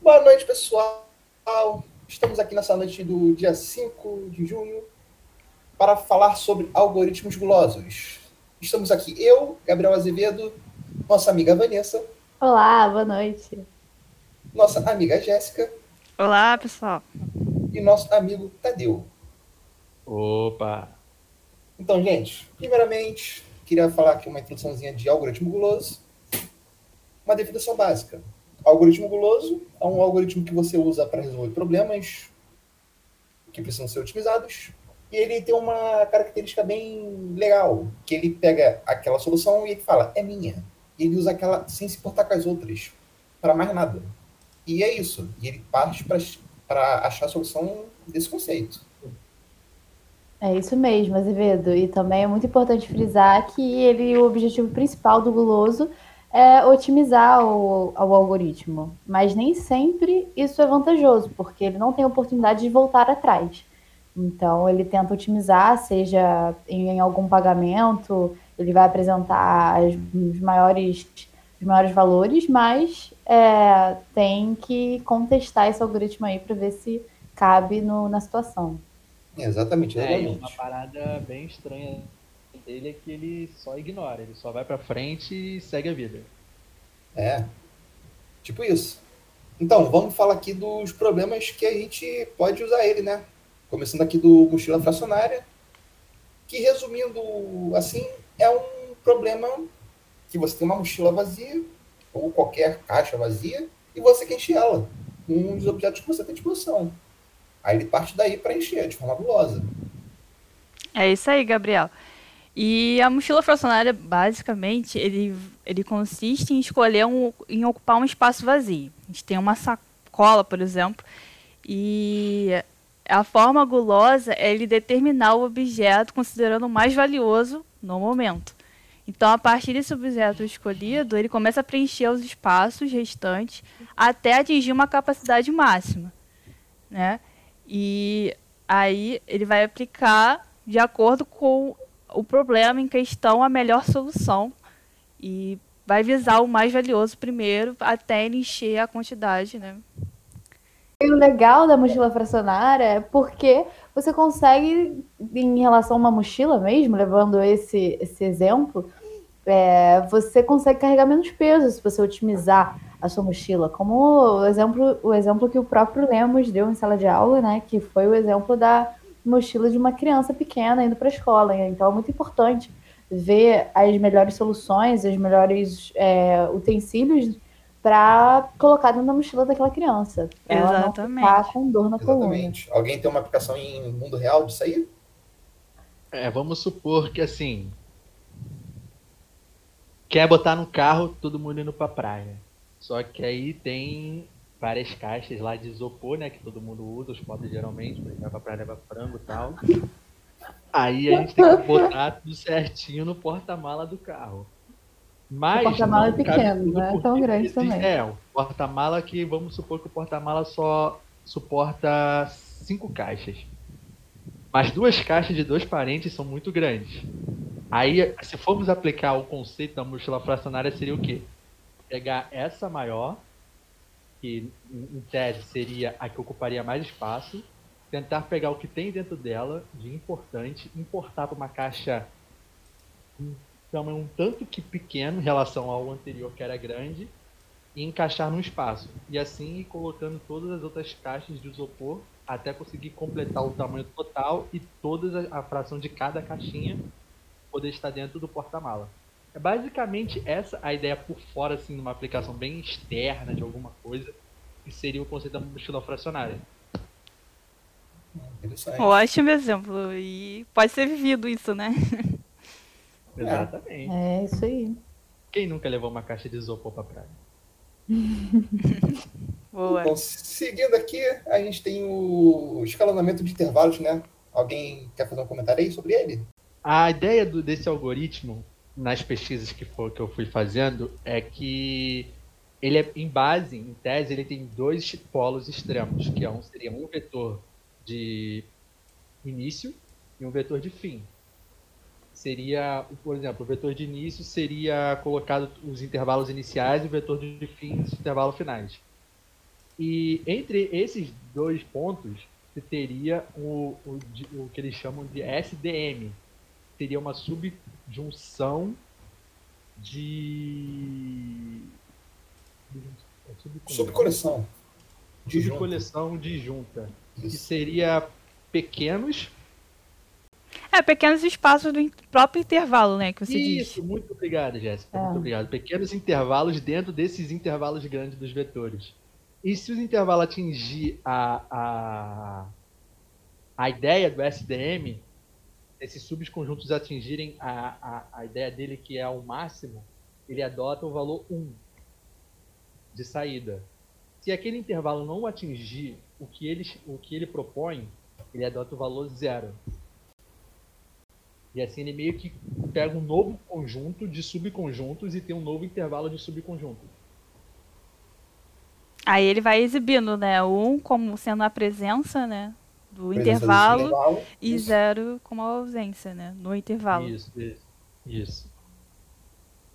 Boa noite, pessoal. Estamos aqui nessa noite do dia 5 de junho para falar sobre algoritmos gulosos. Estamos aqui eu, Gabriel Azevedo, nossa amiga Vanessa. Olá, boa noite. Nossa amiga Jéssica. Olá, pessoal. E nosso amigo Tadeu. Opa! Então, gente, primeiramente, queria falar aqui uma introduçãozinha de algoritmo guloso. Uma definição básica. Algoritmo guloso é um algoritmo que você usa para resolver problemas que precisam ser otimizados. E ele tem uma característica bem legal, que ele pega aquela solução e ele fala, é minha. E ele usa aquela sem se importar com as outras, para mais nada. E é isso. E ele parte para achar a solução desse conceito. É isso mesmo, Azevedo. E também é muito importante frisar que ele, o objetivo principal do guloso é otimizar o, o algoritmo. Mas nem sempre isso é vantajoso, porque ele não tem oportunidade de voltar atrás. Então, ele tenta otimizar, seja em, em algum pagamento, ele vai apresentar as, os, maiores, os maiores valores, mas é, tem que contestar esse algoritmo aí para ver se cabe no, na situação. Exatamente, exatamente. É, uma parada bem estranha dele é que ele só ignora, ele só vai para frente e segue a vida. É, tipo isso. Então, vamos falar aqui dos problemas que a gente pode usar ele, né? Começando aqui do mochila fracionária, que resumindo assim, é um problema que você tem uma mochila vazia, ou qualquer caixa vazia, e você quer encher ela com os objetos que você tem à disposição. Aí ele parte daí para encher de forma gulosa. É isso aí, Gabriel. E a mochila fracionária, basicamente, ele, ele consiste em escolher um, em ocupar um espaço vazio. A gente tem uma sacola, por exemplo, e a forma gulosa é ele determinar o objeto considerando o mais valioso no momento. Então, a partir desse objeto escolhido, ele começa a preencher os espaços restantes até atingir uma capacidade máxima, né? E aí ele vai aplicar de acordo com o problema em questão a melhor solução e vai visar o mais valioso primeiro até ele encher a quantidade, né? E o legal da mochila fracionária é porque você consegue, em relação a uma mochila mesmo, levando esse, esse exemplo, é, você consegue carregar menos peso se você otimizar a sua mochila. Como o exemplo, o exemplo que o próprio Lemos deu em sala de aula, né? Que foi o exemplo da mochila de uma criança pequena indo para a escola. Então é muito importante ver as melhores soluções, os melhores é, utensílios para colocar dentro da mochila daquela criança. Exatamente. Ela não ficar com dor na Exatamente. coluna. Alguém tem uma aplicação em mundo real disso aí? É, vamos supor que assim. Quer botar no carro todo mundo indo pra praia. Só que aí tem várias caixas lá de isopor, né? Que todo mundo usa, os pobres geralmente, pra levar pra levar frango e tal. Aí a gente tem que botar tudo certinho no porta-mala do carro. Mas O porta-mala é pequeno, não é porque tão grande existe- também. É, o porta-mala que vamos supor que o porta-mala só suporta cinco caixas. Mas duas caixas de dois parentes são muito grandes. Aí, se formos aplicar o conceito da mochila fracionária, seria o quê? Pegar essa maior, que em tese seria a que ocuparia mais espaço, tentar pegar o que tem dentro dela de importante, importar para uma caixa um um tanto que pequeno em relação ao anterior que era grande e encaixar no espaço. E assim ir colocando todas as outras caixas de isopor até conseguir completar o tamanho total e toda a fração de cada caixinha poder estar dentro do porta-mala. É basicamente essa a ideia por fora, assim, numa aplicação bem externa de alguma coisa, que seria o conceito da mochila fracionária. Ótimo exemplo. E pode ser vivido isso, né? Exatamente. É isso aí. Quem nunca levou uma caixa de isopor pra praia? Boa. Bom, seguindo aqui, a gente tem o escalonamento de intervalos, né? Alguém quer fazer um comentário aí sobre ele? A ideia do- desse algoritmo, nas pesquisas que, for, que eu fui fazendo, é que ele é, em base, em tese, ele tem dois polos extremos, que é um, seria um vetor de início e um vetor de fim. seria, por exemplo, o vetor de início seria colocado os intervalos iniciais e o vetor de fim os intervalos finais. E entre esses dois pontos, você teria o, o, o que eles chamam de SDM. Seria uma subjunção de. Subcoleção. Subcoleção disjunta. Que seria pequenos é, pequenos espaços do próprio intervalo, né, que você Isso, diz. Isso, muito obrigado, Jéssica. É. Muito obrigado. Pequenos intervalos dentro desses intervalos grandes dos vetores. E se os intervalos atingir a, a, a ideia do SDM, esses subconjuntos atingirem a, a, a ideia dele que é o máximo, ele adota o valor 1 de saída. Se aquele intervalo não atingir o que ele, o que ele propõe, ele adota o valor zero. E assim ele meio que pega um novo conjunto de subconjuntos e tem um novo intervalo de subconjuntos. Aí ele vai exibindo, né? Um como sendo a presença, né? Do intervalo, intervalo, e isso. zero como a ausência, né? No intervalo. Isso, isso. isso.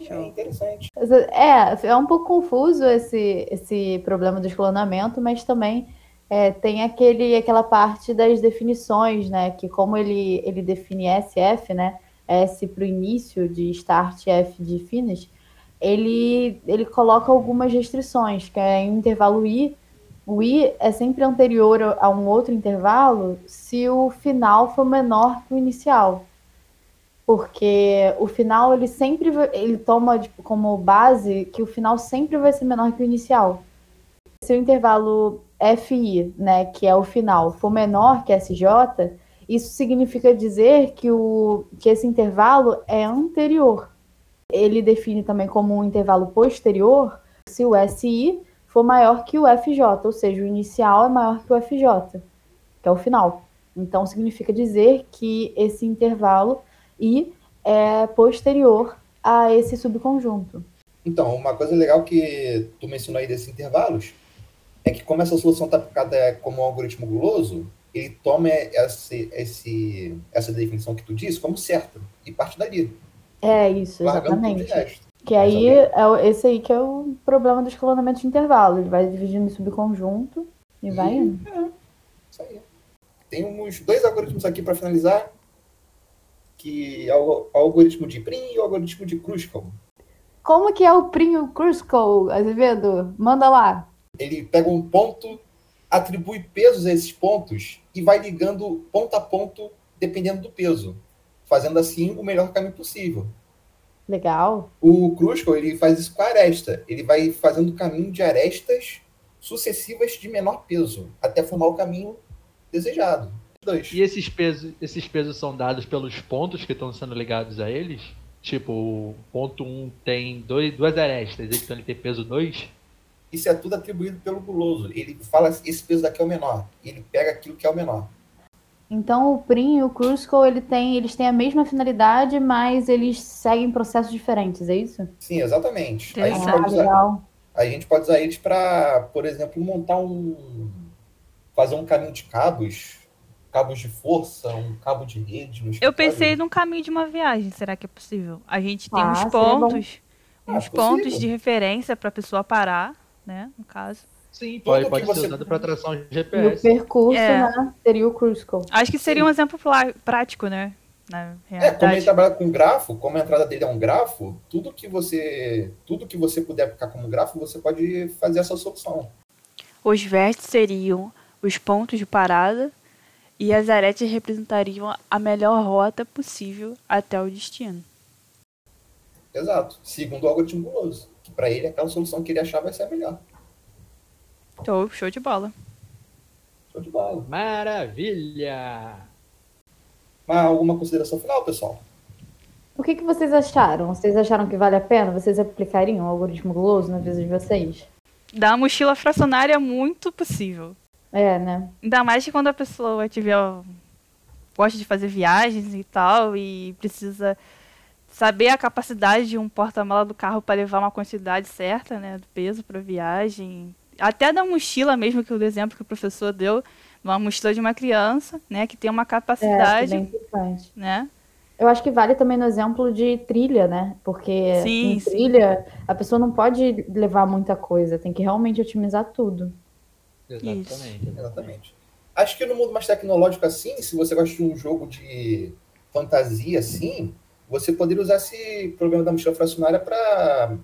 É interessante. É, é um pouco confuso esse, esse problema do escalonamento, mas também é, tem aquele, aquela parte das definições, né? Que como ele, ele define SF, né? S para o início de start, F de finish, ele, ele coloca algumas restrições, que é em intervalo I, o I é sempre anterior a um outro intervalo se o final for menor que o inicial. Porque o final ele sempre ele toma tipo, como base que o final sempre vai ser menor que o inicial. Se o intervalo FI, né, que é o final, for menor que SJ, isso significa dizer que, o, que esse intervalo é anterior. Ele define também como um intervalo posterior se o SI for maior que o FJ, ou seja, o inicial é maior que o FJ, que é o final. Então, significa dizer que esse intervalo I é posterior a esse subconjunto. Então, uma coisa legal que tu mencionou aí desses intervalos é que como essa solução está aplicada como um algoritmo guloso, ele toma esse, esse, essa definição que tu disse como certa e parte dali. É isso, exatamente. Que aí é esse aí que é o problema do escalonamento de intervalo. Ele vai dividindo em subconjunto e, e vai indo. É, isso aí. Tem uns dois algoritmos aqui para finalizar, que é o, algoritmo de Prim e o algoritmo de Kruskal. Como que é o Prim e o Kruskal, Azevedo? Manda lá ele pega um ponto, atribui pesos a esses pontos e vai ligando ponto a ponto dependendo do peso, fazendo assim o melhor caminho possível. Legal. O Kruskal, ele faz isso com a aresta. Ele vai fazendo o caminho de arestas sucessivas de menor peso, até formar o caminho desejado. Dois. E esses pesos, esses pesos são dados pelos pontos que estão sendo ligados a eles? Tipo, o ponto 1 um tem dois, duas arestas, então ele tem peso 2? Isso é tudo atribuído pelo guloso. Ele fala esse peso daqui é o menor. Ele pega aquilo que é o menor. Então o Prim e o Crucible ele tem, eles têm a mesma finalidade, mas eles seguem processos diferentes, é isso? Sim, exatamente. A gente, ah, pode usar, a gente pode usar eles para, por exemplo, montar um. fazer um caminho de cabos, cabos de força, um cabo de rede. Eu pensei num caminho de uma viagem, será que é possível? A gente tem ah, uns pontos, uns ah, pontos de referência para a pessoa parar né? No caso. Sim, pode, pode ser usado para tração GPS. E o percurso, é. né? Seria o cruise call. Acho que seria um exemplo prático, né? Na é, como ele trabalha com grafo, como a entrada dele é um grafo, tudo que você, tudo que você puder aplicar como grafo, você pode fazer essa solução. Os vértices seriam os pontos de parada e as aretes representariam a melhor rota possível até o destino. Exato, segundo o algoritmo guloso para ele aquela solução que ele achar vai ser a melhor. Show, show de bola. Show de bola. Maravilha! Mas alguma consideração final, pessoal? O que, que vocês acharam? Vocês acharam que vale a pena? Vocês aplicariam o algoritmo guloso na vida de vocês? Da mochila fracionária, muito possível. É, né? Ainda mais que quando a pessoa tiver gosta de fazer viagens e tal e precisa saber a capacidade de um porta-mala do carro para levar uma quantidade certa, né, do peso para viagem, até da mochila mesmo que o exemplo que o professor deu, uma mochila de uma criança, né, que tem uma capacidade, é, é né? Eu acho que vale também no exemplo de trilha, né? Porque Sim, em sim. trilha a pessoa não pode levar muita coisa, tem que realmente otimizar tudo. Exatamente. Exatamente. Acho que no mundo mais tecnológico assim, se você gosta de um jogo de fantasia assim, você poderia usar esse programa da mochila fracionária para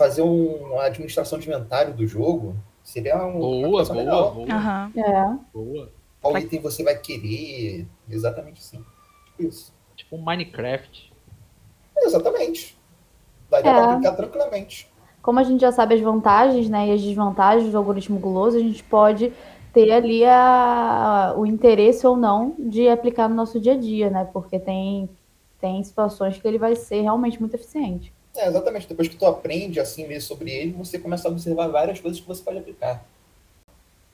fazer um- uma administração de inventário do jogo. Seria um, uma Boa, coisa boa, legal. boa, Aham. É. boa. Qual Vai- item você vai querer. Exatamente assim. Tipo Isso. Tipo um Minecraft. Exatamente. Daria É. pra aplicar tranquilamente. Como a gente já sabe as vantagens né, e as desvantagens do algoritmo guloso, a gente pode ter ali a- o interesse ou não de aplicar no nosso dia a dia, né? Porque tem, tem situações que ele vai ser realmente muito eficiente. É, exatamente. Depois que tu aprende assim ler sobre ele, você começa a observar várias coisas que você pode aplicar.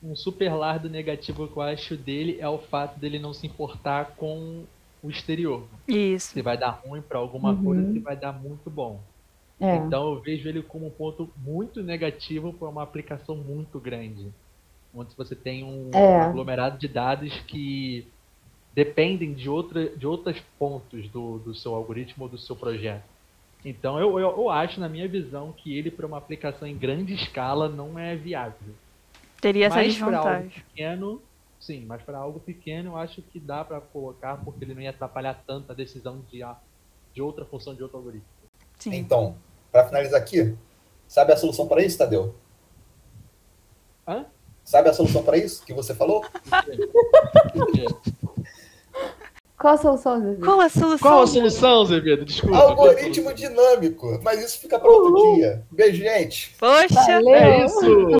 Um super lardo negativo que eu acho dele é o fato dele não se importar com o exterior. Isso. Se vai dar ruim pra alguma Uhum. coisa, se vai dar muito bom. É. Então eu vejo ele como um ponto muito negativo para uma aplicação muito grande. Onde você tem um É. aglomerado de dados que dependem de, outra, de outros pontos do, do seu algoritmo ou do seu projeto. Então eu, eu, eu acho, na minha visão, que ele para uma aplicação em grande escala não é viável. Teria essa Mas para algo desvantagem. pequeno, sim, mas para algo pequeno eu acho que dá para colocar porque ele não ia atrapalhar tanto a decisão de, a- de outra função de outro algoritmo. Sim. Então, para finalizar aqui, sabe a solução para isso, Tadeu? Hã? Sabe a solução para isso que você falou? Qual a solução, Zezé? Qual a solução? Qual a solução, Zevedo? Desculpa. Algoritmo dinâmico. Mas isso fica para outro dia. Beijo, gente. Poxa! Valeu! É isso!